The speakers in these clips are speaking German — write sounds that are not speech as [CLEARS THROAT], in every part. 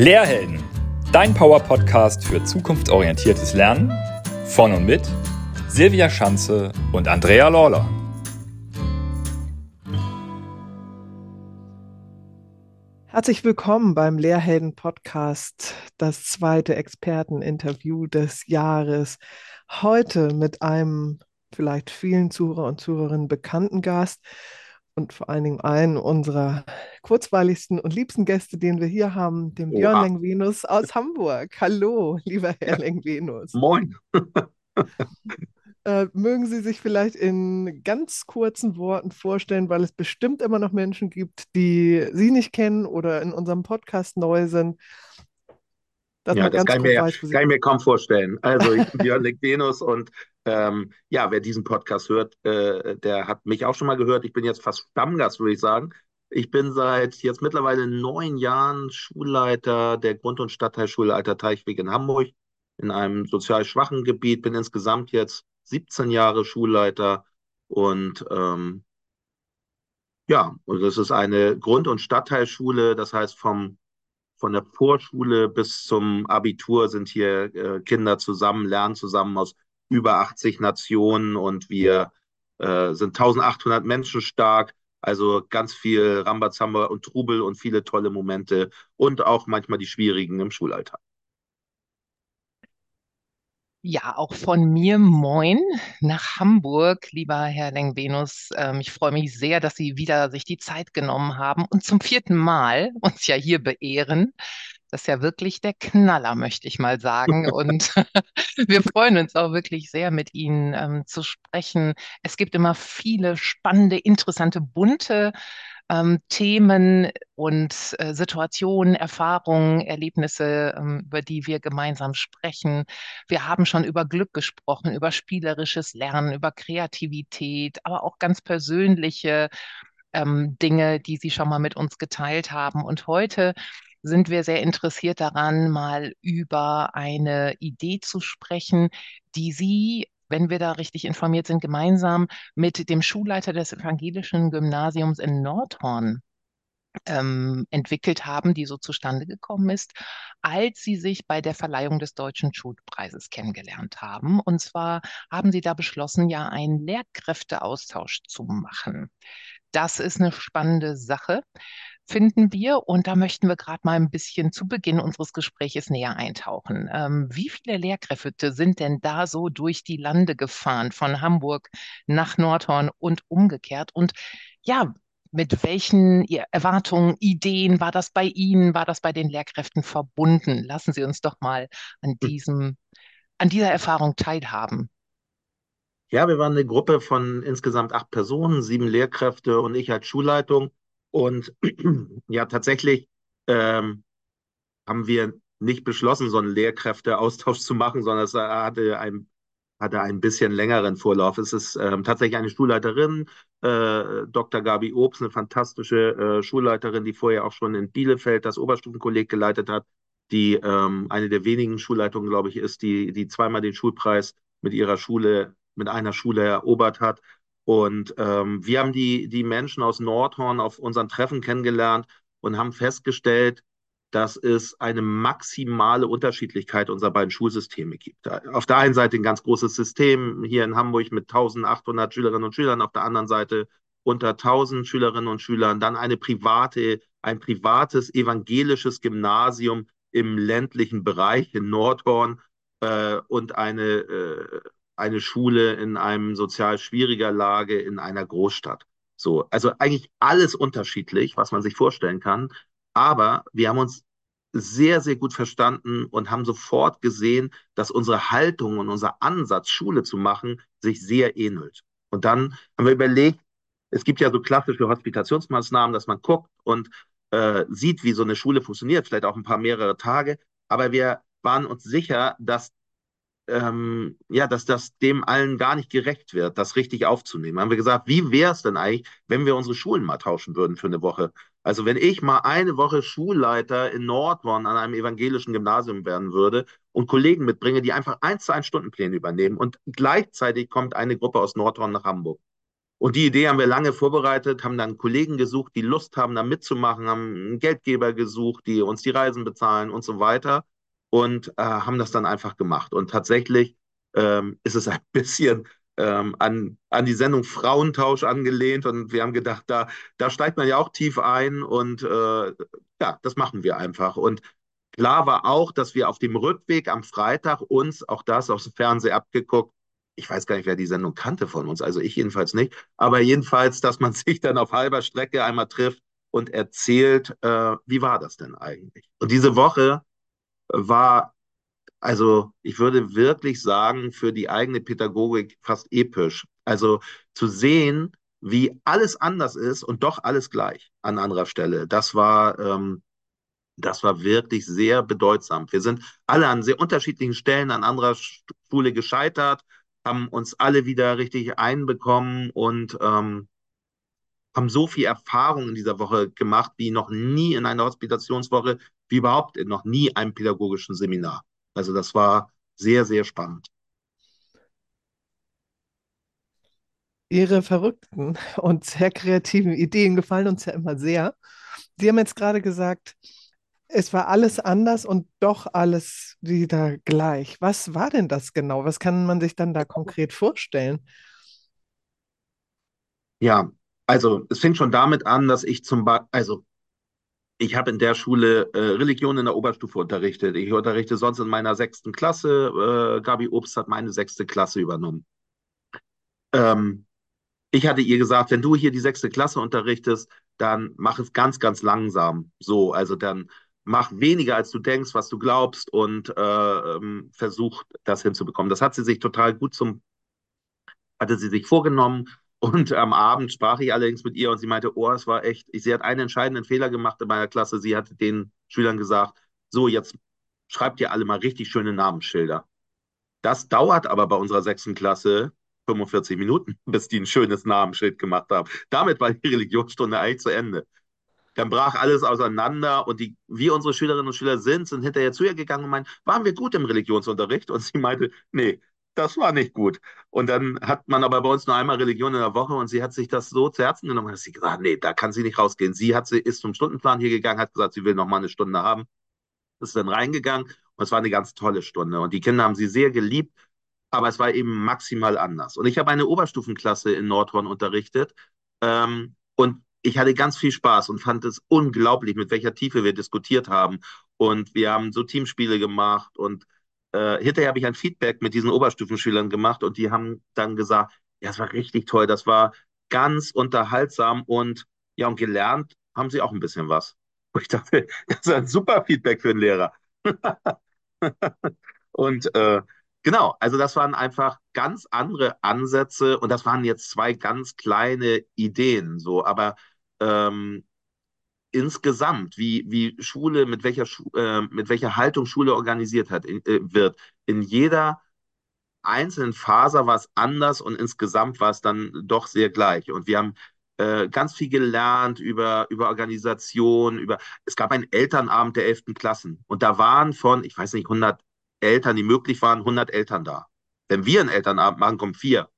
Lehrhelden, dein Power-Podcast für zukunftsorientiertes Lernen von und mit Silvia Schanze und Andrea Lawler. Herzlich willkommen beim Lehrhelden-Podcast, das zweite Experteninterview des Jahres. Heute mit einem vielleicht vielen Zuhörer und Zuhörerinnen bekannten Gast, und vor allen Dingen einen unserer kurzweiligsten und liebsten Gäste, den wir hier haben, dem Björn Oha. Lengvenus aus Hamburg. Hallo, lieber Herr Lengvenus. Moin. Äh, mögen Sie sich vielleicht in ganz kurzen Worten vorstellen, weil es bestimmt immer noch Menschen gibt, die Sie nicht kennen oder in unserem Podcast neu sind. Ja, das kann, mir, weiß, kann ich mir kaum vorstellen. Also ich bin Björn Lengvenus und ähm, ja, wer diesen Podcast hört, äh, der hat mich auch schon mal gehört. Ich bin jetzt fast Stammgast, würde ich sagen. Ich bin seit jetzt mittlerweile neun Jahren Schulleiter der Grund- und Stadtteilschule Alter Teichweg in Hamburg in einem sozial schwachen Gebiet. Bin insgesamt jetzt 17 Jahre Schulleiter und ähm, ja, und das ist eine Grund- und Stadtteilschule. Das heißt, vom, von der Vorschule bis zum Abitur sind hier äh, Kinder zusammen, lernen zusammen aus über 80 Nationen und wir äh, sind 1800 Menschen stark. Also ganz viel Rambazamba und Trubel und viele tolle Momente und auch manchmal die schwierigen im Schulalltag. Ja, auch von mir moin nach Hamburg, lieber Herr Lengvenus. Ähm, ich freue mich sehr, dass Sie wieder sich die Zeit genommen haben und zum vierten Mal uns ja hier beehren. Das ist ja wirklich der Knaller, möchte ich mal sagen. [LAUGHS] Und [LAUGHS] wir freuen uns auch wirklich sehr, mit Ihnen ähm, zu sprechen. Es gibt immer viele spannende, interessante, bunte ähm, Themen und äh, Situationen, Erfahrungen, Erlebnisse, ähm, über die wir gemeinsam sprechen. Wir haben schon über Glück gesprochen, über spielerisches Lernen, über Kreativität, aber auch ganz persönliche ähm, Dinge, die Sie schon mal mit uns geteilt haben. Und heute sind wir sehr interessiert daran, mal über eine Idee zu sprechen, die Sie, wenn wir da richtig informiert sind, gemeinsam mit dem Schulleiter des evangelischen Gymnasiums in Nordhorn ähm, entwickelt haben, die so zustande gekommen ist, als sie sich bei der Verleihung des Deutschen Schulpreises kennengelernt haben. Und zwar haben sie da beschlossen, ja einen Lehrkräfteaustausch zu machen. Das ist eine spannende Sache finden wir. Und da möchten wir gerade mal ein bisschen zu Beginn unseres Gespräches näher eintauchen. Ähm, wie viele Lehrkräfte sind denn da so durch die Lande gefahren, von Hamburg nach Nordhorn und umgekehrt? Und ja, mit welchen Erwartungen, Ideen war das bei Ihnen, war das bei den Lehrkräften verbunden? Lassen Sie uns doch mal an hm. diesem, an dieser Erfahrung teilhaben. Ja, wir waren eine Gruppe von insgesamt acht Personen, sieben Lehrkräfte und ich als Schulleitung. Und [CLEARS THROAT] ja, tatsächlich ähm, haben wir nicht beschlossen, so einen Lehrkräfteaustausch zu machen, sondern es hatte ein, hatte ein bisschen längeren Vorlauf. Es ist ähm, tatsächlich eine Schulleiterin, äh, Dr. Gabi Obst, eine fantastische äh, Schulleiterin, die vorher auch schon in Bielefeld das Oberstufenkolleg geleitet hat, die ähm, eine der wenigen Schulleitungen, glaube ich, ist, die, die zweimal den Schulpreis mit ihrer Schule, mit einer Schule erobert hat. Und ähm, wir haben die, die Menschen aus Nordhorn auf unseren Treffen kennengelernt und haben festgestellt, dass es eine maximale Unterschiedlichkeit unserer beiden Schulsysteme gibt. Auf der einen Seite ein ganz großes System hier in Hamburg mit 1800 Schülerinnen und Schülern, auf der anderen Seite unter 1000 Schülerinnen und Schülern, dann eine private, ein privates evangelisches Gymnasium im ländlichen Bereich in Nordhorn äh, und eine äh, eine Schule in einem sozial schwieriger Lage in einer Großstadt. So, also eigentlich alles unterschiedlich, was man sich vorstellen kann. Aber wir haben uns sehr, sehr gut verstanden und haben sofort gesehen, dass unsere Haltung und unser Ansatz, Schule zu machen, sich sehr ähnelt. Und dann haben wir überlegt, es gibt ja so klassische Hospitationsmaßnahmen, dass man guckt und äh, sieht, wie so eine Schule funktioniert, vielleicht auch ein paar mehrere Tage. Aber wir waren uns sicher, dass ähm, ja, dass das dem allen gar nicht gerecht wird, das richtig aufzunehmen. Haben wir gesagt, wie wäre es denn eigentlich, wenn wir unsere Schulen mal tauschen würden für eine Woche? Also wenn ich mal eine Woche Schulleiter in Nordhorn an einem evangelischen Gymnasium werden würde und Kollegen mitbringe, die einfach eins zu eins Stundenpläne übernehmen und gleichzeitig kommt eine Gruppe aus Nordhorn nach Hamburg. Und die Idee haben wir lange vorbereitet, haben dann Kollegen gesucht, die Lust haben, da mitzumachen, haben einen Geldgeber gesucht, die uns die Reisen bezahlen und so weiter und äh, haben das dann einfach gemacht. Und tatsächlich ähm, ist es ein [LAUGHS] bisschen ähm, an, an die Sendung Frauentausch angelehnt und wir haben gedacht, da, da steigt man ja auch tief ein und äh, ja, das machen wir einfach. Und klar war auch, dass wir auf dem Rückweg am Freitag uns, auch das dem Fernsehen abgeguckt, ich weiß gar nicht, wer die Sendung kannte von uns, also ich jedenfalls nicht, aber jedenfalls, dass man [LAUGHS] sich dann auf halber Strecke einmal trifft und erzählt, äh, wie war das denn eigentlich? Und diese Woche war also ich würde wirklich sagen, für die eigene Pädagogik fast episch. Also zu sehen, wie alles anders ist und doch alles gleich an anderer Stelle. Das war, ähm, das war wirklich sehr bedeutsam. Wir sind alle an sehr unterschiedlichen Stellen an anderer Schule gescheitert, haben uns alle wieder richtig einbekommen und ähm, haben so viel Erfahrung in dieser Woche gemacht, wie noch nie in einer Hospitationswoche, wie überhaupt in noch nie einem pädagogischen Seminar. Also das war sehr, sehr spannend. Ihre verrückten und sehr kreativen Ideen gefallen uns ja immer sehr. Sie haben jetzt gerade gesagt, es war alles anders und doch alles wieder gleich. Was war denn das genau? Was kann man sich dann da konkret vorstellen? Ja, also es fängt schon damit an, dass ich zum Beispiel, also ich habe in der Schule äh, Religion in der Oberstufe unterrichtet. Ich unterrichte sonst in meiner sechsten Klasse. Äh, Gabi Obst hat meine sechste Klasse übernommen. Ähm, ich hatte ihr gesagt, wenn du hier die sechste Klasse unterrichtest, dann mach es ganz, ganz langsam. So, also dann mach weniger, als du denkst, was du glaubst und äh, ähm, versuch das hinzubekommen. Das hat sie sich total gut zum, hatte sie sich vorgenommen und am Abend sprach ich allerdings mit ihr und sie meinte, oh, es war echt, sie hat einen entscheidenden Fehler gemacht in meiner Klasse. Sie hatte den Schülern gesagt, so, jetzt schreibt ihr alle mal richtig schöne Namensschilder. Das dauert aber bei unserer sechsten Klasse 45 Minuten, [LAUGHS] bis die ein schönes Namensschild gemacht haben. Damit war die Religionsstunde eigentlich zu Ende. Dann brach alles auseinander und die, wir, unsere Schülerinnen und Schüler sind, sind hinterher zu ihr gegangen und meinen, waren wir gut im Religionsunterricht? Und sie meinte, nee, das war nicht gut. Und dann hat man aber bei uns nur einmal Religion in der Woche und sie hat sich das so zu Herzen genommen, dass sie gesagt nee, da kann sie nicht rausgehen. Sie hat, ist zum Stundenplan hier gegangen, hat gesagt, sie will noch mal eine Stunde haben. Ist dann reingegangen und es war eine ganz tolle Stunde. Und die Kinder haben sie sehr geliebt, aber es war eben maximal anders. Und ich habe eine Oberstufenklasse in Nordhorn unterrichtet ähm, und ich hatte ganz viel Spaß und fand es unglaublich, mit welcher Tiefe wir diskutiert haben. Und wir haben so Teamspiele gemacht und äh, hinterher habe ich ein Feedback mit diesen Oberstufenschülern gemacht und die haben dann gesagt, ja, es war richtig toll, das war ganz unterhaltsam und ja, und gelernt haben sie auch ein bisschen was. Und [LAUGHS] ich dachte, das ist ein super Feedback für einen Lehrer. [LAUGHS] und äh, genau, also das waren einfach ganz andere Ansätze und das waren jetzt zwei ganz kleine Ideen, so, aber ähm, insgesamt, wie, wie Schule, mit welcher, äh, mit welcher Haltung Schule organisiert hat, in, äh, wird. In jeder einzelnen Faser war es anders und insgesamt war es dann doch sehr gleich. Und wir haben äh, ganz viel gelernt über, über Organisation, über, es gab einen Elternabend der 11. Klassen und da waren von, ich weiß nicht, 100 Eltern, die möglich waren, 100 Eltern da. Wenn wir einen Elternabend machen, kommen vier.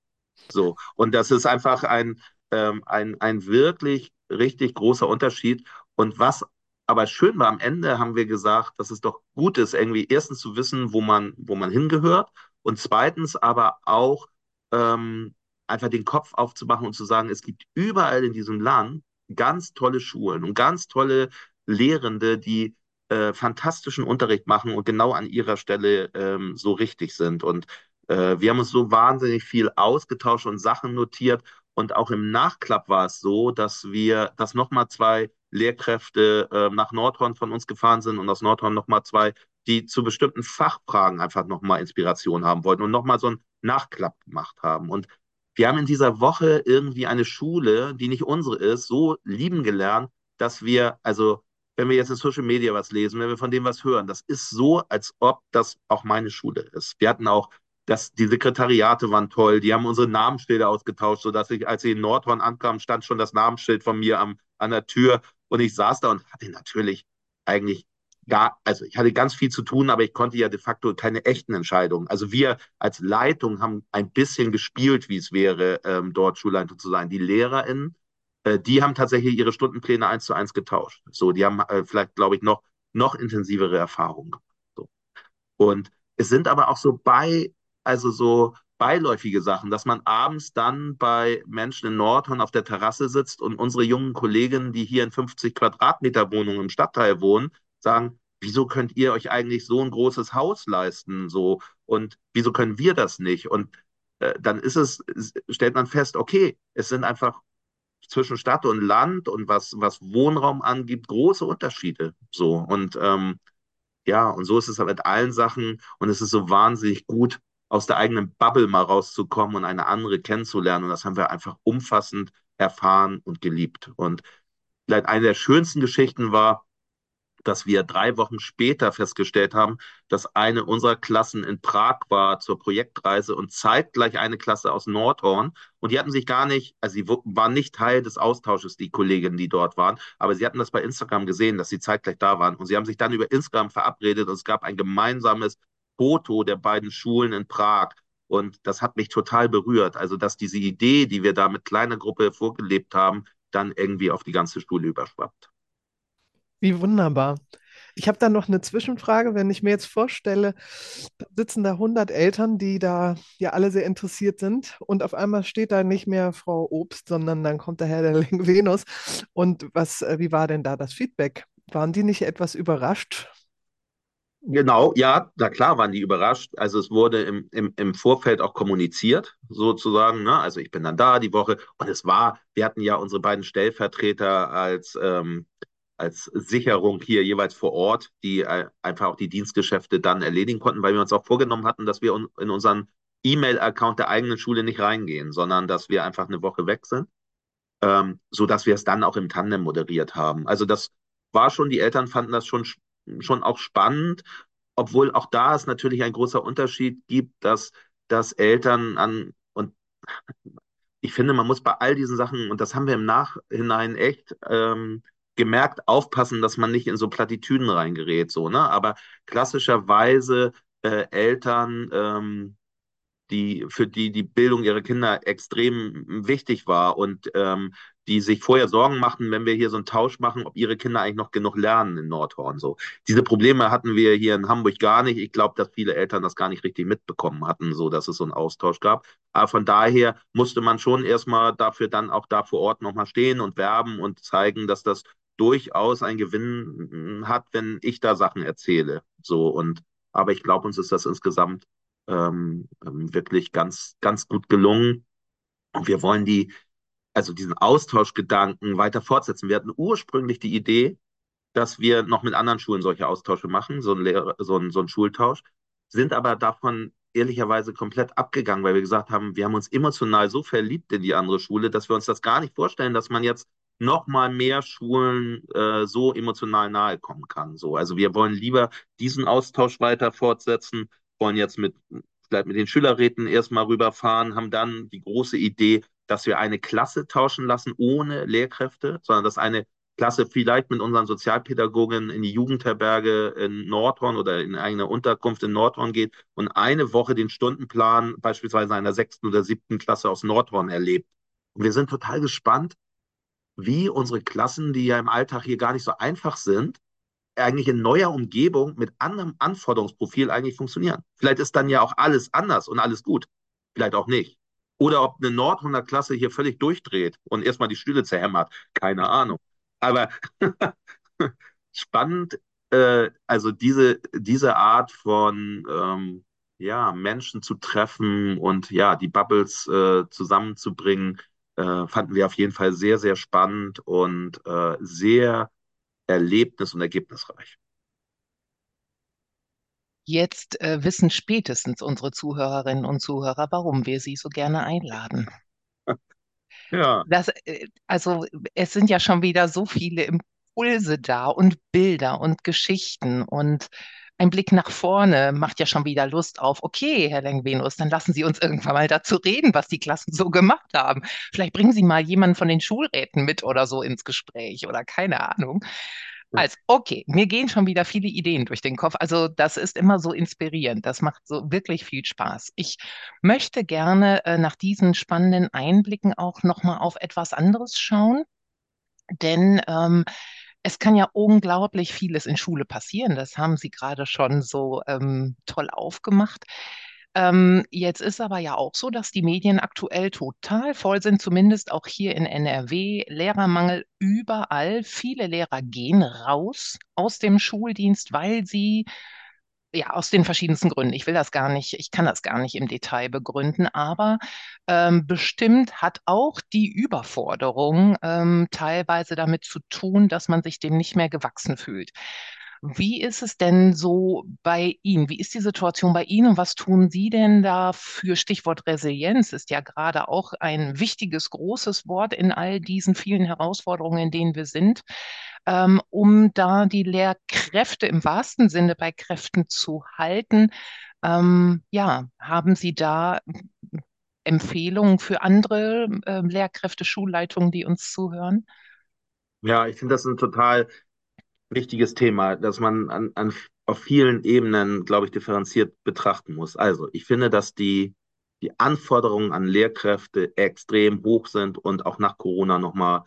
So. Und das ist einfach ein, ähm, ein, ein wirklich richtig großer Unterschied. Und was aber schön war, am Ende haben wir gesagt, dass es doch gut ist, irgendwie erstens zu wissen, wo man, wo man hingehört und zweitens aber auch ähm, einfach den Kopf aufzumachen und zu sagen, es gibt überall in diesem Land ganz tolle Schulen und ganz tolle Lehrende, die äh, fantastischen Unterricht machen und genau an ihrer Stelle ähm, so richtig sind. Und äh, wir haben uns so wahnsinnig viel ausgetauscht und Sachen notiert. Und auch im Nachklapp war es so, dass wir, dass nochmal zwei Lehrkräfte äh, nach Nordhorn von uns gefahren sind und aus Nordhorn nochmal zwei, die zu bestimmten Fachfragen einfach nochmal Inspiration haben wollten und nochmal so einen Nachklapp gemacht haben. Und wir haben in dieser Woche irgendwie eine Schule, die nicht unsere ist, so lieben gelernt, dass wir, also wenn wir jetzt in Social Media was lesen, wenn wir von dem was hören, das ist so, als ob das auch meine Schule ist. Wir hatten auch das, die Sekretariate waren toll, die haben unsere Namensschilder ausgetauscht, sodass ich, als ich in Nordhorn ankam, stand schon das Namensschild von mir am, an der Tür und ich saß da und hatte natürlich eigentlich gar, also ich hatte ganz viel zu tun, aber ich konnte ja de facto keine echten Entscheidungen. Also wir als Leitung haben ein bisschen gespielt, wie es wäre, ähm, dort Schulleitung zu sein. Die LehrerInnen, äh, die haben tatsächlich ihre Stundenpläne eins zu eins getauscht. So, die haben äh, vielleicht, glaube ich, noch, noch intensivere Erfahrungen. So. Und es sind aber auch so bei, also so beiläufige Sachen, dass man abends dann bei Menschen in Nordhorn auf der Terrasse sitzt und unsere jungen Kolleginnen, die hier in 50 Quadratmeter Wohnungen im Stadtteil wohnen, sagen, wieso könnt ihr euch eigentlich so ein großes Haus leisten? So, und wieso können wir das nicht? Und äh, dann ist es, stellt man fest, okay, es sind einfach zwischen Stadt und Land und was, was Wohnraum angibt, große Unterschiede. So. Und ähm, ja, und so ist es halt mit allen Sachen. Und es ist so wahnsinnig gut, aus der eigenen Bubble mal rauszukommen und eine andere kennenzulernen. Und das haben wir einfach umfassend erfahren und geliebt. Und vielleicht eine der schönsten Geschichten war, dass wir drei Wochen später festgestellt haben, dass eine unserer Klassen in Prag war zur Projektreise und zeitgleich eine Klasse aus Nordhorn. Und die hatten sich gar nicht, also sie waren nicht Teil des Austausches, die Kolleginnen, die dort waren, aber sie hatten das bei Instagram gesehen, dass sie zeitgleich da waren. Und sie haben sich dann über Instagram verabredet und es gab ein gemeinsames Foto der beiden Schulen in Prag. Und das hat mich total berührt. Also, dass diese Idee, die wir da mit kleiner Gruppe vorgelebt haben, dann irgendwie auf die ganze Schule überschwappt. Wie wunderbar. Ich habe da noch eine Zwischenfrage. Wenn ich mir jetzt vorstelle, da sitzen da 100 Eltern, die da ja alle sehr interessiert sind und auf einmal steht da nicht mehr Frau Obst, sondern dann kommt der Herr der Venus. Und was, äh, wie war denn da das Feedback? Waren die nicht etwas überrascht? Genau, ja, na klar waren die überrascht. Also es wurde im, im, im Vorfeld auch kommuniziert, sozusagen. Ne? Also ich bin dann da die Woche und es war, wir hatten ja unsere beiden Stellvertreter als ähm, als Sicherung hier jeweils vor Ort, die äh, einfach auch die Dienstgeschäfte dann erledigen konnten, weil wir uns auch vorgenommen hatten, dass wir in unseren E-Mail-Account der eigenen Schule nicht reingehen, sondern dass wir einfach eine Woche weg sind, ähm, so dass wir es dann auch im Tandem moderiert haben. Also das war schon, die Eltern fanden das schon, schon auch spannend, obwohl auch da es natürlich ein großer Unterschied gibt, dass, dass Eltern an, und ich finde, man muss bei all diesen Sachen, und das haben wir im Nachhinein echt ähm, gemerkt aufpassen, dass man nicht in so Plattitüden reingerät, so, ne? Aber klassischerweise äh, Eltern, ähm, die, für die die Bildung ihrer Kinder extrem wichtig war und ähm, die sich vorher Sorgen machten, wenn wir hier so einen Tausch machen, ob ihre Kinder eigentlich noch genug lernen in Nordhorn. So. Diese Probleme hatten wir hier in Hamburg gar nicht. Ich glaube, dass viele Eltern das gar nicht richtig mitbekommen hatten, so dass es so einen Austausch gab. Aber von daher musste man schon erstmal dafür dann auch da vor Ort nochmal stehen und werben und zeigen, dass das durchaus einen Gewinn hat, wenn ich da Sachen erzähle. So und aber ich glaube, uns ist das insgesamt ähm, ähm, wirklich ganz, ganz gut gelungen. Und wir wollen die, also diesen Austauschgedanken weiter fortsetzen. Wir hatten ursprünglich die Idee, dass wir noch mit anderen Schulen solche Austausche machen, so ein, Lehrer, so ein, so ein Schultausch, sind aber davon ehrlicherweise komplett abgegangen, weil wir gesagt haben, wir haben uns emotional so verliebt in die andere Schule, dass wir uns das gar nicht vorstellen, dass man jetzt noch mal mehr Schulen äh, so emotional nahe kommen kann. So, also wir wollen lieber diesen Austausch weiter fortsetzen, wollen jetzt mit vielleicht mit den Schülerräten erstmal rüberfahren, haben dann die große Idee, dass wir eine Klasse tauschen lassen ohne Lehrkräfte, sondern dass eine Klasse vielleicht mit unseren Sozialpädagogen in die Jugendherberge in Nordhorn oder in eine Unterkunft in Nordhorn geht und eine Woche den Stundenplan beispielsweise einer sechsten oder siebten Klasse aus Nordhorn erlebt. Und wir sind total gespannt, wie unsere Klassen, die ja im Alltag hier gar nicht so einfach sind, eigentlich in neuer Umgebung mit anderem Anforderungsprofil eigentlich funktionieren. Vielleicht ist dann ja auch alles anders und alles gut. Vielleicht auch nicht. Oder ob eine Nordhorner Klasse hier völlig durchdreht und erstmal die Stühle zerhämmert. Keine Ahnung. Aber [LAUGHS] spannend, äh, also diese, diese Art von ähm, ja, Menschen zu treffen und ja, die Bubbles äh, zusammenzubringen, äh, fanden wir auf jeden Fall sehr, sehr spannend und äh, sehr erlebnis- und ergebnisreich. Jetzt äh, wissen spätestens unsere Zuhörerinnen und Zuhörer, warum wir sie so gerne einladen. [LAUGHS] Ja. Das, äh, also es sind ja schon wieder so viele Impulse da und Bilder und Geschichten und ein Blick nach vorne macht ja schon wieder Lust auf, okay, Herr Lengvenus, dann lassen Sie uns irgendwann mal dazu reden, was die Klassen so gemacht haben. Vielleicht bringen Sie mal jemanden von den Schulräten mit oder so ins Gespräch oder keine Ahnung. Also, okay, mir gehen schon wieder viele Ideen durch den Kopf. Also, das ist immer so inspirierend. Das macht so wirklich viel Spaß. Ich möchte gerne äh, nach diesen spannenden Einblicken auch nochmal auf etwas anderes schauen. Denn ähm, es kann ja unglaublich vieles in Schule passieren. Das haben Sie gerade schon so ähm, toll aufgemacht. Ähm, jetzt ist aber ja auch so, dass die Medien aktuell total voll sind, zumindest auch hier in NRW. Lehrermangel überall. Viele Lehrer gehen raus aus dem Schuldienst, weil sie ja, aus den verschiedensten Gründen. Ich will das gar nicht, ich kann das gar nicht im Detail begründen, aber ähm, bestimmt hat auch die Überforderung ähm, teilweise damit zu tun, dass man sich dem nicht mehr gewachsen fühlt. Wie ist es denn so bei Ihnen? Wie ist die Situation bei Ihnen und was tun Sie denn da für Stichwort Resilienz? Ist ja gerade auch ein wichtiges, großes Wort in all diesen vielen Herausforderungen, in denen wir sind, ähm, um da die Lehrkräfte im wahrsten Sinne bei Kräften zu halten. Ähm, ja, haben Sie da Empfehlungen für andere äh, Lehrkräfte, Schulleitungen, die uns zuhören? Ja, ich finde das ein total wichtiges Thema, das man an, an, auf vielen Ebenen, glaube ich, differenziert betrachten muss. Also, ich finde, dass die, die Anforderungen an Lehrkräfte extrem hoch sind und auch nach Corona nochmal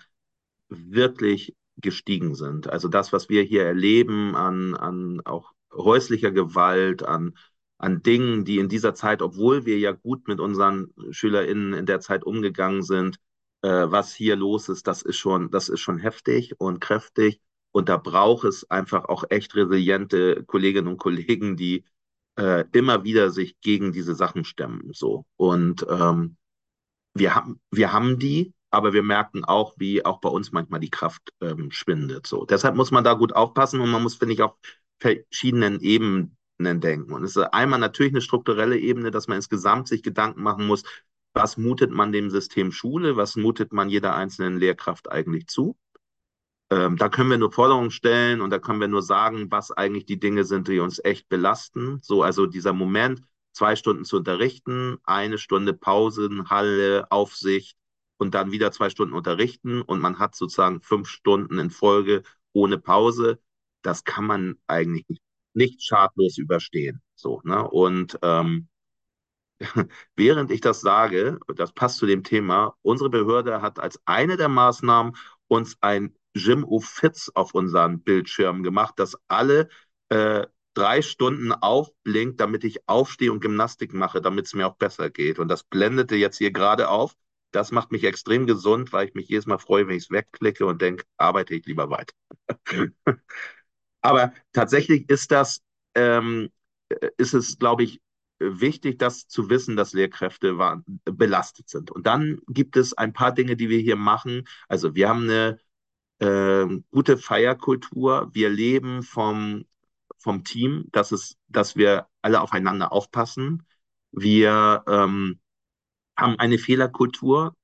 wirklich gestiegen sind. Also das, was wir hier erleben an, an auch häuslicher Gewalt, an, an Dingen, die in dieser Zeit, obwohl wir ja gut mit unseren SchülerInnen in der Zeit umgegangen sind, äh, was hier los ist, das ist schon, das ist schon heftig und kräftig. Und da braucht es einfach auch echt resiliente Kolleginnen und Kollegen, die äh, immer wieder sich gegen diese Sachen stemmen. So. Und ähm, wir, haben, wir haben die, aber wir merken auch, wie auch bei uns manchmal die Kraft ähm, schwindet. So. Deshalb muss man da gut aufpassen und man muss, finde ich, auf verschiedenen Ebenen denken. Und es ist einmal natürlich eine strukturelle Ebene, dass man insgesamt sich Gedanken machen muss, was mutet man dem System Schule, was mutet man jeder einzelnen Lehrkraft eigentlich zu ähm, da können wir nur Forderungen stellen und da können wir nur sagen, was eigentlich die Dinge sind, die uns echt belasten. So, also dieser Moment, zwei Stunden zu unterrichten, eine Stunde Pausen, Halle, Aufsicht und dann wieder zwei Stunden unterrichten und man hat sozusagen fünf Stunden in Folge ohne Pause. Das kann man eigentlich nicht, nicht schadlos überstehen. So, ne? Und ähm, [LAUGHS] während ich das sage, das passt zu dem Thema, unsere Behörde hat als eine der Maßnahmen uns ein Jim Fitz auf unseren Bildschirm gemacht, dass alle äh, drei Stunden aufblinkt, damit ich aufstehe und Gymnastik mache, damit es mir auch besser geht. Und das blendete jetzt hier gerade auf. Das macht mich extrem gesund, weil ich mich jedes Mal freue, wenn ich es wegklicke und denke, arbeite ich lieber weiter. [LAUGHS] Aber tatsächlich ist das, ähm, ist es, glaube ich, wichtig, das zu wissen, dass Lehrkräfte belastet sind. Und dann gibt es ein paar Dinge, die wir hier machen. Also wir haben eine äh, gute Feierkultur. Wir leben vom, vom Team, dass, es, dass wir alle aufeinander aufpassen. Wir ähm, haben eine Fehlerkultur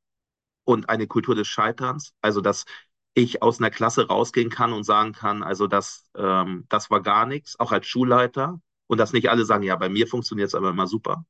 und eine Kultur des Scheiterns. Also, dass ich aus einer Klasse rausgehen kann und sagen kann, also das, ähm, das war gar nichts, auch als Schulleiter. Und dass nicht alle sagen, ja, bei mir funktioniert es aber immer super,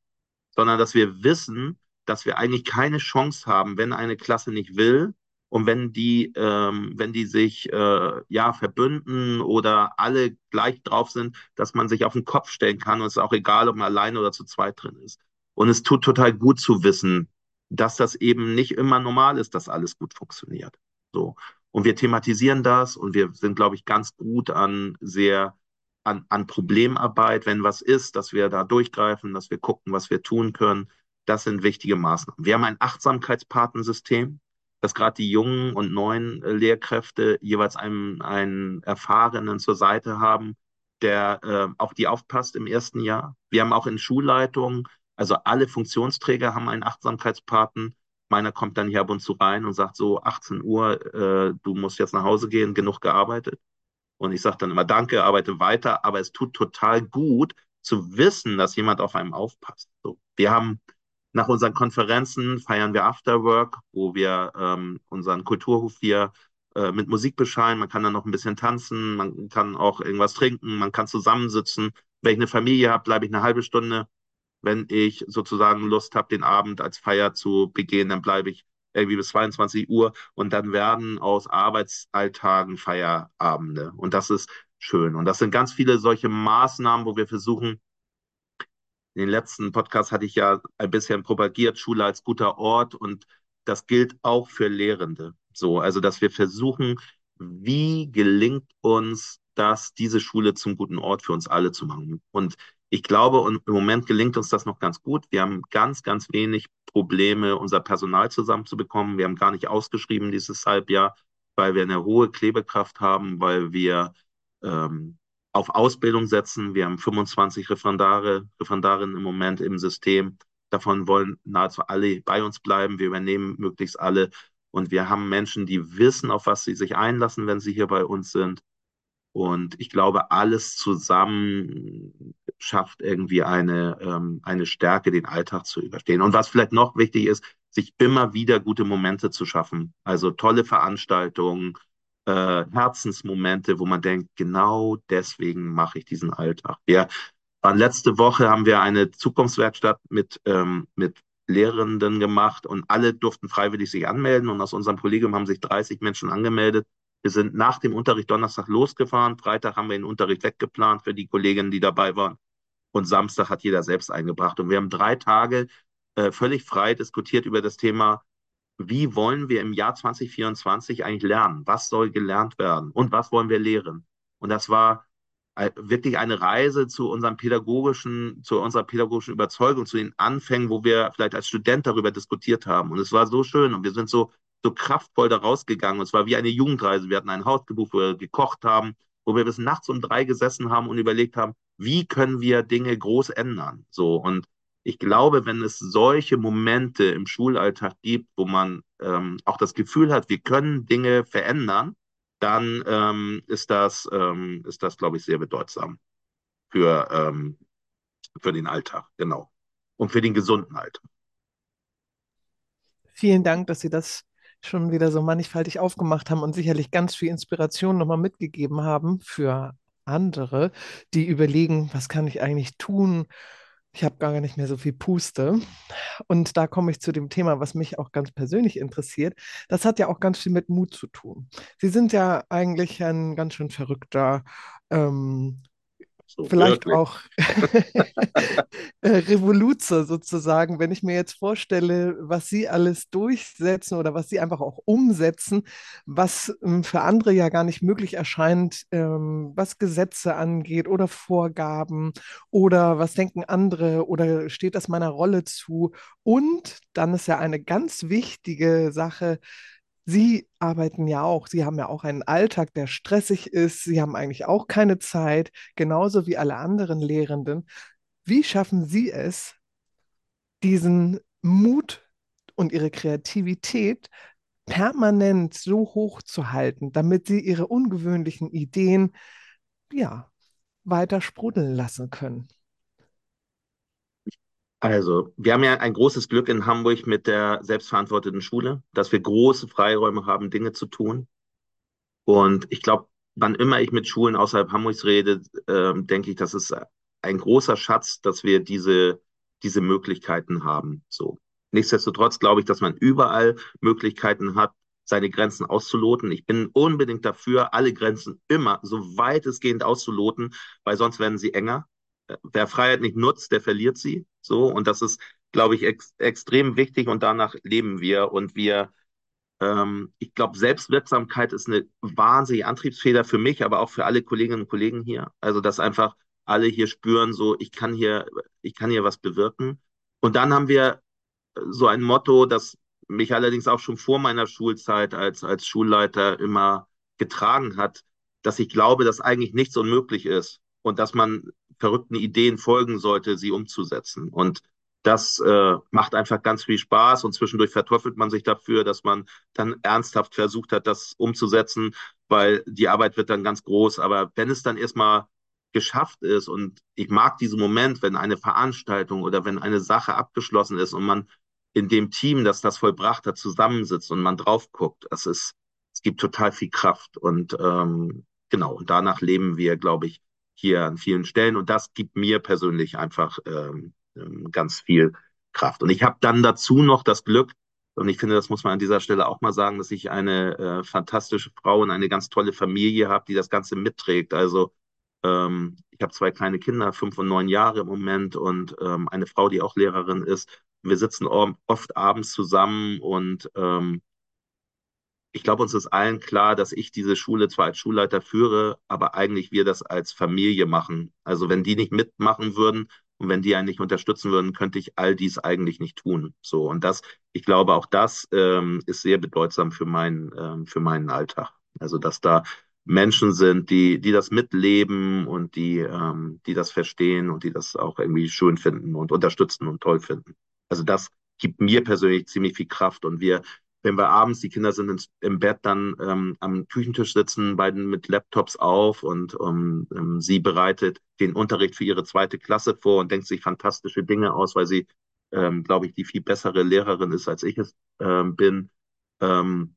sondern dass wir wissen, dass wir eigentlich keine Chance haben, wenn eine Klasse nicht will, und wenn die, ähm, wenn die sich äh, ja verbünden oder alle gleich drauf sind, dass man sich auf den Kopf stellen kann und es ist auch egal, ob man alleine oder zu zweit drin ist. Und es tut total gut zu wissen, dass das eben nicht immer normal ist, dass alles gut funktioniert. So. Und wir thematisieren das und wir sind, glaube ich, ganz gut an sehr an, an Problemarbeit, wenn was ist, dass wir da durchgreifen, dass wir gucken, was wir tun können. Das sind wichtige Maßnahmen. Wir haben ein Achtsamkeitspartensystem dass gerade die jungen und neuen äh, Lehrkräfte jeweils einen, einen Erfahrenen zur Seite haben, der äh, auch die aufpasst im ersten Jahr. Wir haben auch in Schulleitungen, also alle Funktionsträger haben einen Achtsamkeitspaten. Meiner kommt dann hier ab und zu rein und sagt so, 18 Uhr, äh, du musst jetzt nach Hause gehen, genug gearbeitet. Und ich sage dann immer, danke, arbeite weiter, aber es tut total gut zu wissen, dass jemand auf einem aufpasst. So, wir haben nach unseren Konferenzen feiern wir Afterwork, wo wir ähm, unseren Kulturhof hier äh, mit Musik bescheinen. Man kann dann noch ein bisschen tanzen, man kann auch irgendwas trinken, man kann zusammensitzen. Wenn ich eine Familie habe, bleibe ich eine halbe Stunde. Wenn ich sozusagen Lust habe, den Abend als Feier zu begehen, dann bleibe ich irgendwie bis 22 Uhr und dann werden aus Arbeitsalltagen Feierabende. Und das ist schön. Und das sind ganz viele solche Maßnahmen, wo wir versuchen, in den letzten Podcast hatte ich ja ein bisschen propagiert, Schule als guter Ort und das gilt auch für Lehrende. So, also dass wir versuchen, wie gelingt uns das, diese Schule zum guten Ort für uns alle zu machen. Und ich glaube, und im Moment gelingt uns das noch ganz gut. Wir haben ganz, ganz wenig Probleme, unser Personal zusammenzubekommen. Wir haben gar nicht ausgeschrieben dieses Halbjahr, weil wir eine hohe Klebekraft haben, weil wir ähm, auf Ausbildung setzen. Wir haben 25 Referendare, Referendarinnen im Moment im System. Davon wollen nahezu alle bei uns bleiben. Wir übernehmen möglichst alle. Und wir haben Menschen, die wissen, auf was sie sich einlassen, wenn sie hier bei uns sind. Und ich glaube, alles zusammen schafft irgendwie eine, ähm, eine Stärke, den Alltag zu überstehen. Und was vielleicht noch wichtig ist, sich immer wieder gute Momente zu schaffen. Also tolle Veranstaltungen, äh, Herzensmomente, wo man denkt, genau deswegen mache ich diesen Alltag. Wir waren letzte Woche haben wir eine Zukunftswerkstatt mit, ähm, mit Lehrenden gemacht und alle durften freiwillig sich anmelden und aus unserem Kollegium haben sich 30 Menschen angemeldet wir sind nach dem Unterricht Donnerstag losgefahren. Freitag haben wir den Unterricht weggeplant für die Kolleginnen, die dabei waren. Und Samstag hat jeder selbst eingebracht. Und wir haben drei Tage äh, völlig frei diskutiert über das Thema, wie wollen wir im Jahr 2024 eigentlich lernen? Was soll gelernt werden? Und was wollen wir lehren? Und das war äh, wirklich eine Reise zu unserem pädagogischen, zu unserer pädagogischen Überzeugung, zu den Anfängen, wo wir vielleicht als Student darüber diskutiert haben. Und es war so schön und wir sind so so kraftvoll da rausgegangen. Und es war wie eine Jugendreise. Wir hatten ein Haus gebucht, wo wir gekocht haben, wo wir bis nachts um drei gesessen haben und überlegt haben, wie können wir Dinge groß ändern? So. Und ich glaube, wenn es solche Momente im Schulalltag gibt, wo man ähm, auch das Gefühl hat, wir können Dinge verändern, dann ähm, ist das, ähm, ist das, glaube ich, sehr bedeutsam für, ähm, für den Alltag, genau. Und für den gesunden Alltag. Vielen Dank, dass Sie das schon wieder so mannigfaltig aufgemacht haben und sicherlich ganz viel Inspiration nochmal mitgegeben haben für andere, die überlegen, was kann ich eigentlich tun? Ich habe gar nicht mehr so viel Puste. Und da komme ich zu dem Thema, was mich auch ganz persönlich interessiert. Das hat ja auch ganz viel mit Mut zu tun. Sie sind ja eigentlich ein ganz schön verrückter ähm, so Vielleicht wirklich. auch [LAUGHS] äh, Revoluzer sozusagen, wenn ich mir jetzt vorstelle, was Sie alles durchsetzen oder was Sie einfach auch umsetzen, was ähm, für andere ja gar nicht möglich erscheint, ähm, was Gesetze angeht oder Vorgaben oder was denken andere oder steht das meiner Rolle zu. Und dann ist ja eine ganz wichtige Sache, Sie arbeiten ja auch, Sie haben ja auch einen Alltag, der stressig ist. Sie haben eigentlich auch keine Zeit, genauso wie alle anderen Lehrenden. Wie schaffen Sie es, diesen Mut und Ihre Kreativität permanent so hoch zu halten, damit Sie Ihre ungewöhnlichen Ideen ja weiter sprudeln lassen können? Also, wir haben ja ein großes Glück in Hamburg mit der selbstverantworteten Schule, dass wir große Freiräume haben, Dinge zu tun. Und ich glaube, wann immer ich mit Schulen außerhalb Hamburgs rede, äh, denke ich, das ist ein großer Schatz, dass wir diese, diese Möglichkeiten haben. So. Nichtsdestotrotz glaube ich, dass man überall Möglichkeiten hat, seine Grenzen auszuloten. Ich bin unbedingt dafür, alle Grenzen immer so weitestgehend auszuloten, weil sonst werden sie enger wer Freiheit nicht nutzt, der verliert sie. So, und das ist, glaube ich, ex extrem wichtig und danach leben wir. Und wir, ähm, ich glaube, Selbstwirksamkeit ist eine wahnsinnige Antriebsfeder für mich, aber auch für alle Kolleginnen und Kollegen hier. Also, dass einfach alle hier spüren, so, ich kann hier, ich kann hier was bewirken. Und dann haben wir so ein Motto, das mich allerdings auch schon vor meiner Schulzeit als, als Schulleiter immer getragen hat, dass ich glaube, dass eigentlich nichts unmöglich ist und dass man verrückten Ideen folgen sollte, sie umzusetzen. Und das äh, macht einfach ganz viel Spaß und zwischendurch verteufelt man sich dafür, dass man dann ernsthaft versucht hat, das umzusetzen, weil die Arbeit wird dann ganz groß. Aber wenn es dann erstmal geschafft ist und ich mag diesen Moment, wenn eine Veranstaltung oder wenn eine Sache abgeschlossen ist und man in dem Team, das das vollbracht hat, zusammensitzt und man drauf guckt, das ist, es gibt total viel Kraft und ähm, genau, und danach leben wir, glaube ich, hier an vielen Stellen. Und das gibt mir persönlich einfach ähm, ähm, ganz viel Kraft. Und ich habe dann dazu noch das Glück, Und ich finde, das muss man an dieser Stelle auch mal sagen, dass ich eine äh, fantastische Frau und eine ganz tolle Familie habe, die das Ganze mitträgt. Also ähm, ich habe zwei kleine Kinder, fünf und neun Jahre im Moment und ähm, eine Frau, die auch Lehrerin ist. Wir sitzen oft abends zusammen und ähm, ich glaube, uns ist allen klar, dass ich diese Schule zwar als Schulleiter führe, aber eigentlich wir das als Familie machen. Also wenn die nicht mitmachen würden und wenn die einen nicht unterstützen würden, könnte ich all dies eigentlich nicht tun. So und das, ich glaube, auch das ähm, ist sehr bedeutsam für meinen ähm, für meinen Alltag. Also dass da Menschen sind, die die das mitleben und die ähm, die das verstehen und die das auch irgendwie schön finden und unterstützen und toll finden. Also das gibt mir persönlich ziemlich viel Kraft und wir wenn wir abends, die Kinder sind ins, im Bett, dann ähm, am Küchentisch sitzen, beiden mit Laptops auf und ähm, sie bereitet den Unterricht für ihre zweite Klasse vor und denkt sich fantastische Dinge aus, weil sie, ähm, glaube ich, die viel bessere Lehrerin ist, als ich es ähm, bin. Ähm,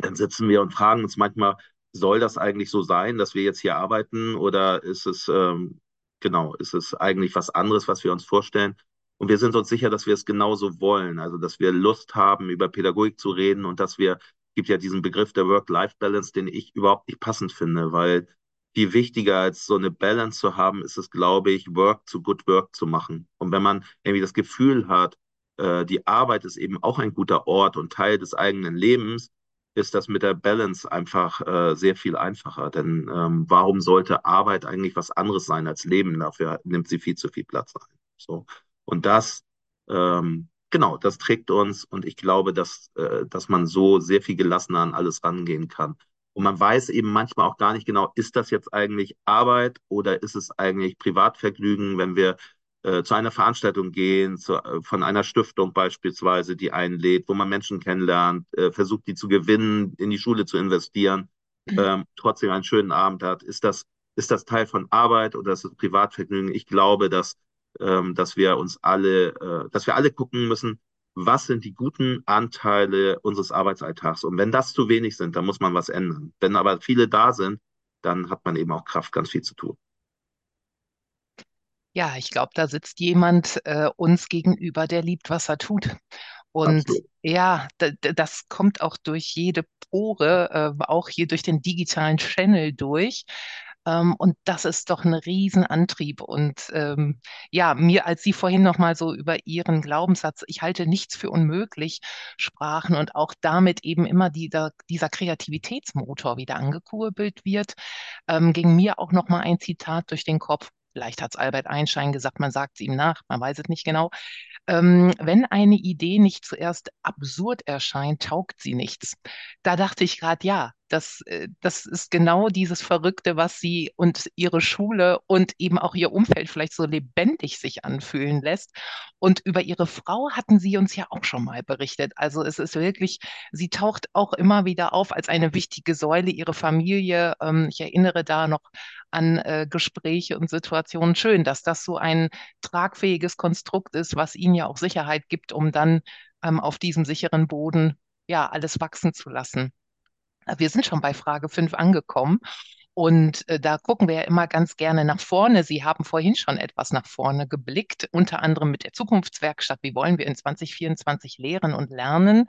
dann sitzen wir und fragen uns manchmal, soll das eigentlich so sein, dass wir jetzt hier arbeiten oder ist es, ähm, genau, ist es eigentlich was anderes, was wir uns vorstellen? Und wir sind uns sicher, dass wir es genauso wollen. Also, dass wir Lust haben, über Pädagogik zu reden und dass wir, gibt ja diesen Begriff der Work-Life-Balance, den ich überhaupt nicht passend finde, weil viel wichtiger als so eine Balance zu haben, ist es, glaube ich, Work zu Good Work zu machen. Und wenn man irgendwie das Gefühl hat, äh, die Arbeit ist eben auch ein guter Ort und Teil des eigenen Lebens, ist das mit der Balance einfach äh, sehr viel einfacher. Denn ähm, warum sollte Arbeit eigentlich was anderes sein als Leben? Dafür nimmt sie viel zu viel Platz ein. So. Und das, ähm, genau, das trägt uns und ich glaube, dass, äh, dass man so sehr viel gelassener an alles rangehen kann. Und man weiß eben manchmal auch gar nicht genau, ist das jetzt eigentlich Arbeit oder ist es eigentlich Privatvergnügen, wenn wir äh, zu einer Veranstaltung gehen, zu, äh, von einer Stiftung beispielsweise, die einlädt, wo man Menschen kennenlernt, äh, versucht, die zu gewinnen, in die Schule zu investieren, mhm. ähm, trotzdem einen schönen Abend hat. Ist das, ist das Teil von Arbeit oder ist es Privatvergnügen? Ich glaube, dass ähm, dass wir uns alle, äh, dass wir alle gucken müssen, was sind die guten Anteile unseres Arbeitsalltags. Und wenn das zu wenig sind, dann muss man was ändern. Wenn aber viele da sind, dann hat man eben auch Kraft, ganz viel zu tun. Ja, ich glaube, da sitzt jemand äh, uns gegenüber, der liebt, was er tut. Und Absolut. ja, das kommt auch durch jede Pore, äh, auch hier durch den digitalen Channel durch. Ähm, und das ist doch ein Riesenantrieb. Und ähm, ja, mir, als Sie vorhin noch mal so über Ihren Glaubenssatz, ich halte nichts für unmöglich, sprachen und auch damit eben immer dieser, dieser Kreativitätsmotor wieder angekurbelt wird, ähm, ging mir auch noch mal ein Zitat durch den Kopf. Vielleicht hat es Albert Einstein gesagt, man sagt es ihm nach, man weiß es nicht genau. Ähm, wenn eine Idee nicht zuerst absurd erscheint, taugt sie nichts. Da dachte ich gerade, ja, das, äh, das ist genau dieses Verrückte, was sie und ihre Schule und eben auch ihr Umfeld vielleicht so lebendig sich anfühlen lässt. Und über ihre Frau hatten sie uns ja auch schon mal berichtet. Also es ist wirklich, sie taucht auch immer wieder auf als eine wichtige Säule, ihre Familie. Ähm, ich erinnere da noch an äh, Gespräche und Situationen. Schön, dass das so ein tragfähiges Konstrukt ist, was ihnen ja auch Sicherheit gibt, um dann ähm, auf diesem sicheren Boden ja alles wachsen zu lassen. Wir sind schon bei Frage 5 angekommen. Und äh, da gucken wir ja immer ganz gerne nach vorne. Sie haben vorhin schon etwas nach vorne geblickt, unter anderem mit der Zukunftswerkstatt. Wie wollen wir in 2024 lehren und lernen?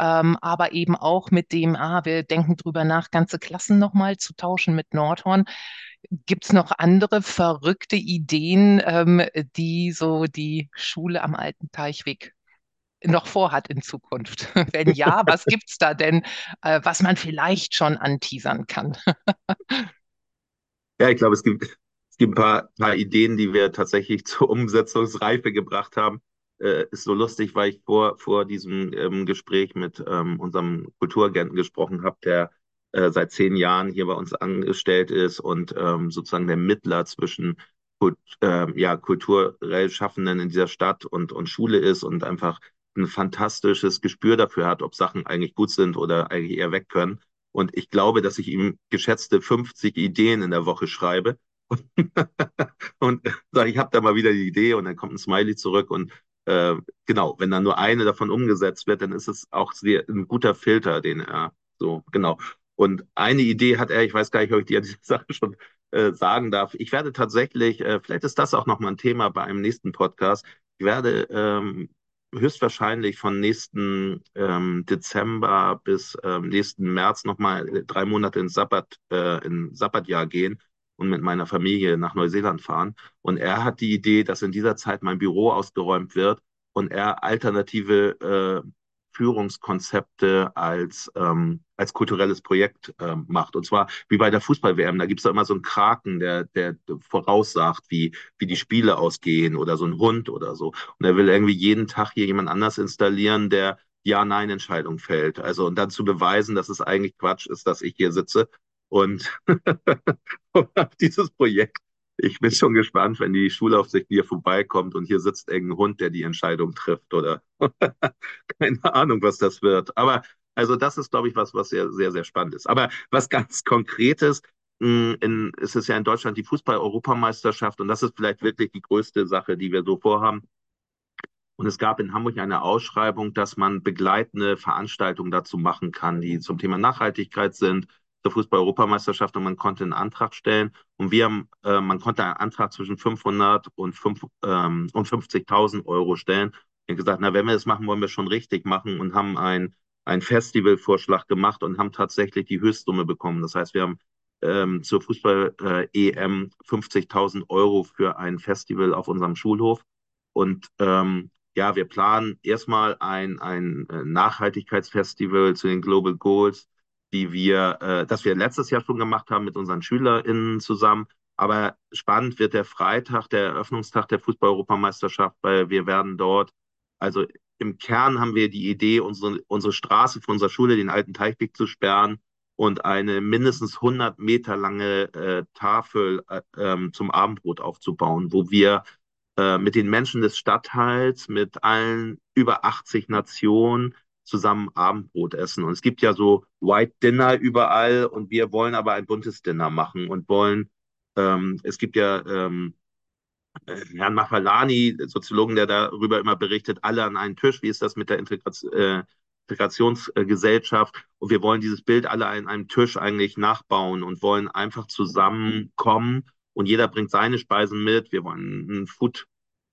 Ähm, aber eben auch mit dem, ah, wir denken drüber nach, ganze Klassen nochmal zu tauschen mit Nordhorn. Gibt es noch andere verrückte Ideen, ähm, die so die Schule am alten Teichweg noch vorhat in Zukunft? [LAUGHS] Wenn ja, was gibt es da denn, äh, was man vielleicht schon anteasern kann? ja, ich glaube, es gibt, es gibt ein paar, paar Ideen, die wir tatsächlich [LAUGHS] zur Umsetzungsreife gebracht haben. Äh, ist so lustig, weil ich vor, vor diesem ähm, Gespräch mit ähm, unserem Kulturagenten gesprochen habe, der äh, seit zehn Jahren hier bei uns angestellt ist und ähm, sozusagen der Mittler zwischen Kult, äh, ja, kulturell Schaffenden in dieser Stadt und, und Schule ist und einfach ein fantastisches Gespür dafür hat, ob Sachen eigentlich gut sind oder eigentlich eher weg können. Und ich glaube, dass ich ihm geschätzte 50 Ideen in der Woche schreibe. [LAUGHS] und sage, ich habe da mal wieder die Idee und dann kommt ein Smiley zurück. Und äh, genau, wenn dann nur eine davon umgesetzt wird, dann ist es auch ein guter Filter, den er so, genau. Und eine Idee hat er, ich weiß gar nicht, ob ich dir diese [LAUGHS] Sache schon äh, sagen darf. Ich werde tatsächlich, äh, vielleicht ist das auch nochmal ein Thema bei einem nächsten Podcast, ich werde ähm, höchstwahrscheinlich von nächsten ähm, Dezember bis ähm, nächsten März nochmal drei Monate ins Sabbat, äh, in Sabbatjahr gehen und mit meiner Familie nach Neuseeland fahren. Und er hat die Idee, dass in dieser Zeit mein Büro ausgeräumt wird und er alternative äh, Führungskonzepte als, ähm, als kulturelles Projekt ähm, macht. Und zwar wie bei der Fußball-WM. Da gibt es immer so einen Kraken, der, der voraussagt, wie, wie die Spiele ausgehen oder so ein Hund oder so. Und er will irgendwie jeden Tag hier jemand anders installieren, der Ja-Nein-Entscheidung fällt. Also und dann zu beweisen, dass es eigentlich Quatsch ist, dass ich hier sitze und [LAUGHS] dieses Projekt ich bin schon gespannt, wenn die Schulaufsicht hier vorbeikommt und hier sitzt irgendein Hund, der die Entscheidung trifft oder [LAUGHS] keine Ahnung, was das wird. Aber also das ist, glaube ich, was, was sehr, sehr, sehr spannend ist. Aber was ganz Konkretes, hm, in, ist es ja in Deutschland die Fußball-Europameisterschaft und das ist vielleicht wirklich die größte Sache, die wir so vorhaben. Und es gab in Hamburg eine Ausschreibung, dass man begleitende Veranstaltungen dazu machen kann, die zum Thema Nachhaltigkeit sind, zur Fußball-Europameisterschaft und man konnte einen Antrag stellen. Und wir haben, äh, man konnte einen Antrag zwischen 500 und, ähm, und 50.000 Euro stellen. Ich habe gesagt, na, wenn wir das machen, wollen wir schon richtig machen und haben ein, ein Festivalvorschlag gemacht und haben tatsächlich die Höchstsumme bekommen. Das heißt, wir haben ähm, zur Fußball-EM äh, 50.000 Euro für ein Festival auf unserem Schulhof. Und ähm, ja, wir planen erstmal ein, ein äh, Nachhaltigkeitsfestival zu den Global Goals die wir, äh, das wir letztes Jahr schon gemacht haben mit unseren SchülerInnen zusammen. Aber spannend wird der Freitag, der Eröffnungstag der Fußball-Europameisterschaft, weil wir werden dort, also im Kern haben wir die Idee, unsere, unsere Straße von unserer Schule, den alten Teichweg zu sperren und eine mindestens 100 Meter lange äh, Tafel äh, ähm, zum Abendbrot aufzubauen, wo wir äh, mit den Menschen des Stadtteils, mit allen über 80 Nationen, zusammen Abendbrot essen. Und es gibt ja so White Dinner überall und wir wollen aber ein buntes Dinner machen und wollen, ähm, es gibt ja ähm, äh, Herrn Mafalani, Soziologen, der darüber immer berichtet, alle an einen Tisch, wie ist das mit der Integration, äh, Integrationsgesellschaft und wir wollen dieses Bild alle an einem Tisch eigentlich nachbauen und wollen einfach zusammenkommen und jeder bringt seine Speisen mit. Wir wollen einen Food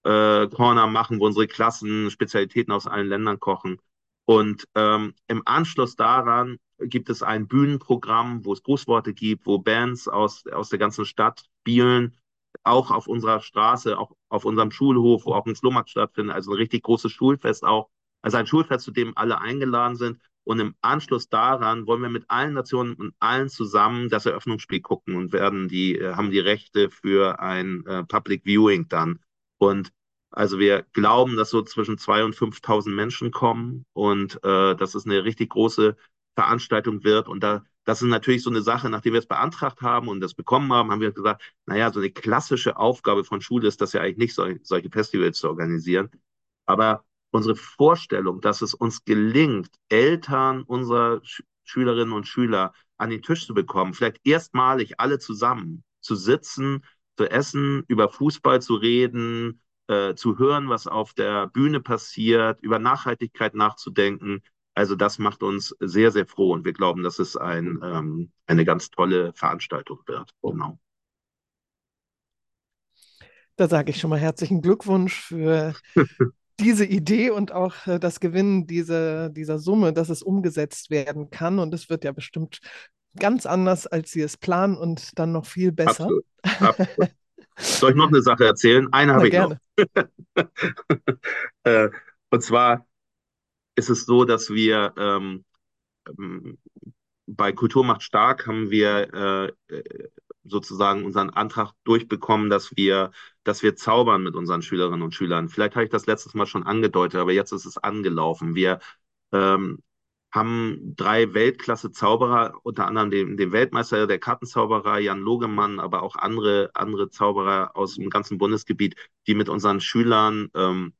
äh, Corner machen, wo unsere Klassen Spezialitäten aus allen Ländern kochen. Und ähm, im Anschluss daran gibt es ein Bühnenprogramm, wo es Grußworte gibt, wo Bands aus, aus der ganzen Stadt spielen, auch auf unserer Straße, auch auf unserem Schulhof, wo auch ein Slowmarkt stattfindet, also ein richtig großes Schulfest auch. Also ein Schulfest, zu dem alle eingeladen sind. Und im Anschluss daran wollen wir mit allen Nationen und allen zusammen das Eröffnungsspiel gucken und werden die, haben die Rechte für ein äh, Public Viewing dann. Und also wir glauben, dass so zwischen 2.000 und 5.000 Menschen kommen und äh, dass es eine richtig große Veranstaltung wird. Und da, das ist natürlich so eine Sache, nachdem wir es beantragt haben und das bekommen haben, haben wir gesagt, naja, so eine klassische Aufgabe von Schule ist das ja eigentlich nicht, sol solche Festivals zu organisieren. Aber unsere Vorstellung, dass es uns gelingt, Eltern unserer Sch Schülerinnen und Schüler an den Tisch zu bekommen, vielleicht erstmalig alle zusammen zu sitzen, zu essen, über Fußball zu reden, äh, zu hören, was auf der Bühne passiert, über Nachhaltigkeit nachzudenken. Also das macht uns sehr, sehr froh und wir glauben, dass es ein, ähm, eine ganz tolle Veranstaltung wird. Genau. Da sage ich schon mal herzlichen Glückwunsch für [LAUGHS] diese Idee und auch äh, das Gewinnen dieser, dieser Summe, dass es umgesetzt werden kann. Und es wird ja bestimmt ganz anders, als Sie es planen und dann noch viel besser. Absolut. Absolut. [LAUGHS] Soll ich noch eine Sache erzählen? Eine habe ich gerne. noch. [LAUGHS] Äh, und zwar ist es so, dass wir ähm, ähm, bei Kultur macht stark haben wir äh, sozusagen unseren Antrag durchbekommen, dass wir, dass wir zaubern mit unseren Schülerinnen und Schülern. Vielleicht habe ich das letztes Mal schon angedeutet, aber jetzt ist es angelaufen. Wir ähm, haben drei Weltklasse-Zauberer, unter anderem den, den Weltmeister der Kartenzauberer Jan Logemann, aber auch andere, andere Zauberer aus dem ganzen Bundesgebiet, die mit unseren Schülern ähm,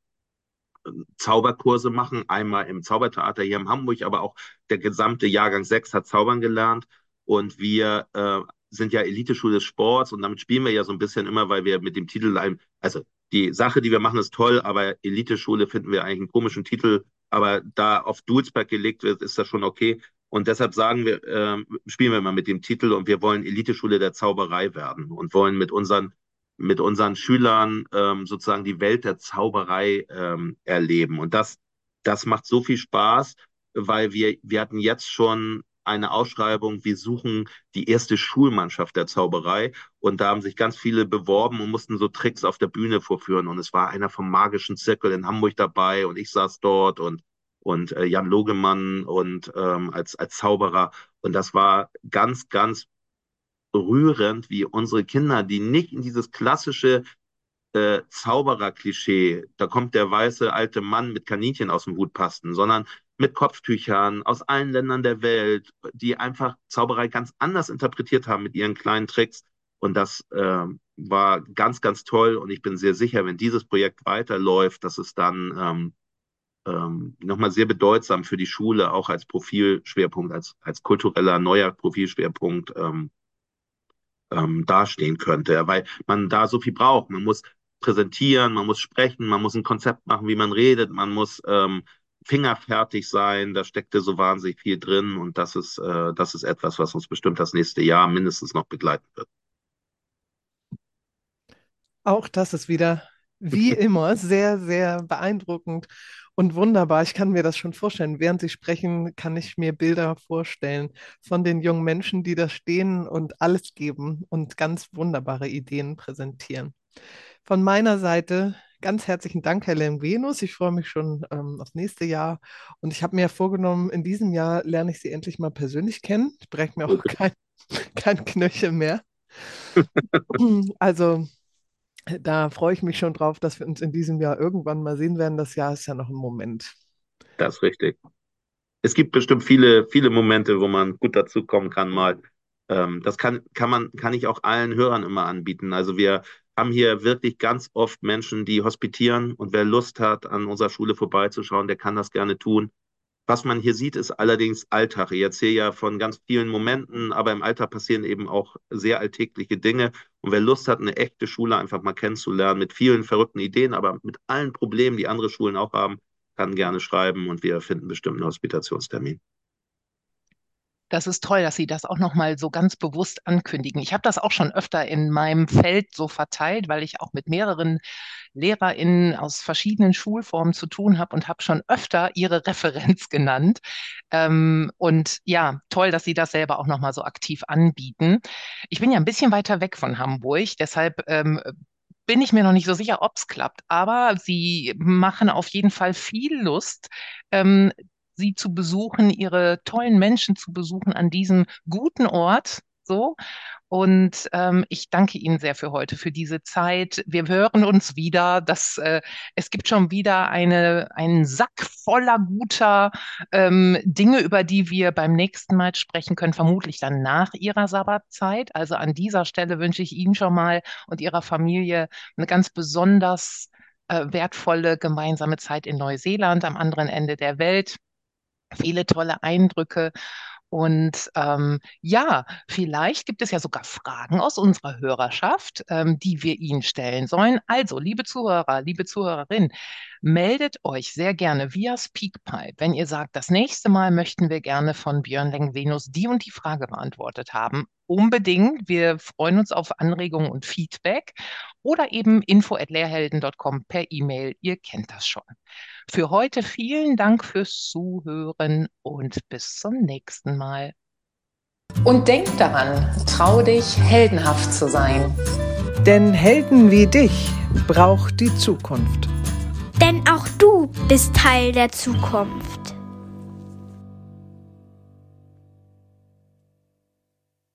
Zauberkurse machen. Einmal im Zaubertheater hier in Hamburg, aber auch der gesamte Jahrgang 6 hat Zaubern gelernt. Und wir äh, sind ja Eliteschule des Sports und damit spielen wir ja so ein bisschen immer, weil wir mit dem Titel, also die Sache, die wir machen, ist toll, aber Eliteschule finden wir eigentlich einen komischen Titel, aber da auf Dulsberg gelegt wird, ist das schon okay. Und deshalb sagen wir, äh, spielen wir mal mit dem Titel und wir wollen Eliteschule der Zauberei werden und wollen mit unseren mit unseren Schülern ähm, sozusagen die Welt der Zauberei ähm, erleben. Und das, das macht so viel Spaß, weil wir, wir hatten jetzt schon eine Ausschreibung, wir suchen die erste Schulmannschaft der Zauberei. Und da haben sich ganz viele beworben und mussten so Tricks auf der Bühne vorführen. Und es war einer vom Magischen Zirkel in Hamburg dabei und ich saß dort und, und äh, Jan Logemann und ähm, als, als Zauberer. Und das war ganz, ganz rührend, wie unsere Kinder, die nicht in dieses klassische äh, Zauberer-Klischee, da kommt der weiße alte Mann mit Kaninchen aus dem Hut passen, sondern mit Kopftüchern aus allen Ländern der Welt, die einfach Zauberei ganz anders interpretiert haben mit ihren kleinen Tricks. Und das äh, war ganz, ganz toll. Und ich bin sehr sicher, wenn dieses Projekt weiterläuft, dass es dann ähm, ähm, nochmal sehr bedeutsam für die Schule auch als Profilschwerpunkt, als, als kultureller neuer Profilschwerpunkt ähm, ähm, dastehen könnte, weil man da so viel braucht. Man muss präsentieren, man muss sprechen, man muss ein Konzept machen, wie man redet, man muss ähm, fingerfertig sein, da steckte so wahnsinnig viel drin und das ist, äh, das ist etwas, was uns bestimmt das nächste Jahr mindestens noch begleiten wird. Auch das ist wieder, wie [LAUGHS] immer, sehr, sehr beeindruckend und wunderbar. Ich kann mir das schon vorstellen. Während Sie sprechen, kann ich mir Bilder vorstellen von den jungen Menschen, die da stehen und alles geben und ganz wunderbare Ideen präsentieren. Von meiner Seite ganz herzlichen Dank, Herr Venus. Ich freue mich schon ähm, aufs nächste Jahr. Und ich habe mir vorgenommen, in diesem Jahr lerne ich Sie endlich mal persönlich kennen. Ich breche mir auch kein, [LAUGHS] kein Knöchel mehr. [LAUGHS] also da freue ich mich schon drauf, dass wir uns in diesem Jahr irgendwann mal sehen werden. Das Jahr ist ja noch ein Moment. Das ist richtig. Es gibt bestimmt viele, viele Momente, wo man gut dazu kommen kann, mal. Ähm, das kann, kann man, kann ich auch allen Hörern immer anbieten. Also wir haben hier wirklich ganz oft Menschen, die hospitieren und wer Lust hat, an unserer Schule vorbeizuschauen, der kann das gerne tun. Was man hier sieht, ist allerdings Alltag. Ich erzähle ja von ganz vielen Momenten, aber im Alltag passieren eben auch sehr alltägliche Dinge. Und wer Lust hat, eine echte Schule einfach mal kennenzulernen, mit vielen verrückten Ideen, aber mit allen Problemen, die andere Schulen auch haben, kann gerne schreiben und wir finden bestimmt einen Hospitationstermin. Das ist toll, dass Sie das auch nochmal so ganz bewusst ankündigen. Ich habe das auch schon öfter in meinem Feld so verteilt, weil ich auch mit mehreren LehrerInnen aus verschiedenen Schulformen zu tun habe und habe schon öfter Ihre [LAUGHS] Referenz genannt. Ähm, und ja, toll, dass Sie das selber auch nochmal so aktiv anbieten. Ich bin ja ein bisschen weiter weg von Hamburg, deshalb ähm, bin ich mir noch nicht so sicher, ob es klappt. Aber Sie machen auf jeden Fall viel Lust, ähm, sie zu besuchen, ihre tollen Menschen zu besuchen an diesem guten Ort. So. Und ähm, ich danke Ihnen sehr für heute, für diese Zeit. Wir hören uns wieder. Das, äh, es gibt schon wieder eine, einen Sack voller guter ähm, Dinge, über die wir beim nächsten Mal sprechen können, vermutlich dann nach Ihrer Sabbatzeit. Also an dieser Stelle wünsche ich Ihnen schon mal und Ihrer Familie eine ganz besonders äh, wertvolle gemeinsame Zeit in Neuseeland am anderen Ende der Welt viele tolle Eindrücke. Und ähm, ja, vielleicht gibt es ja sogar Fragen aus unserer Hörerschaft, ähm, die wir Ihnen stellen sollen. Also, liebe Zuhörer, liebe Zuhörerin, meldet euch sehr gerne via Speakpipe, wenn ihr sagt, das nächste Mal möchten wir gerne von Björn Leng-Venus die und die Frage beantwortet haben. Unbedingt. Wir freuen uns auf Anregungen und Feedback oder eben info.lehrhelden.com per E-Mail. Ihr kennt das schon. Für heute vielen Dank fürs Zuhören und bis zum nächsten Mal. Und denk daran, trau dich, heldenhaft zu sein. Denn Helden wie dich braucht die Zukunft. Denn auch du bist Teil der Zukunft.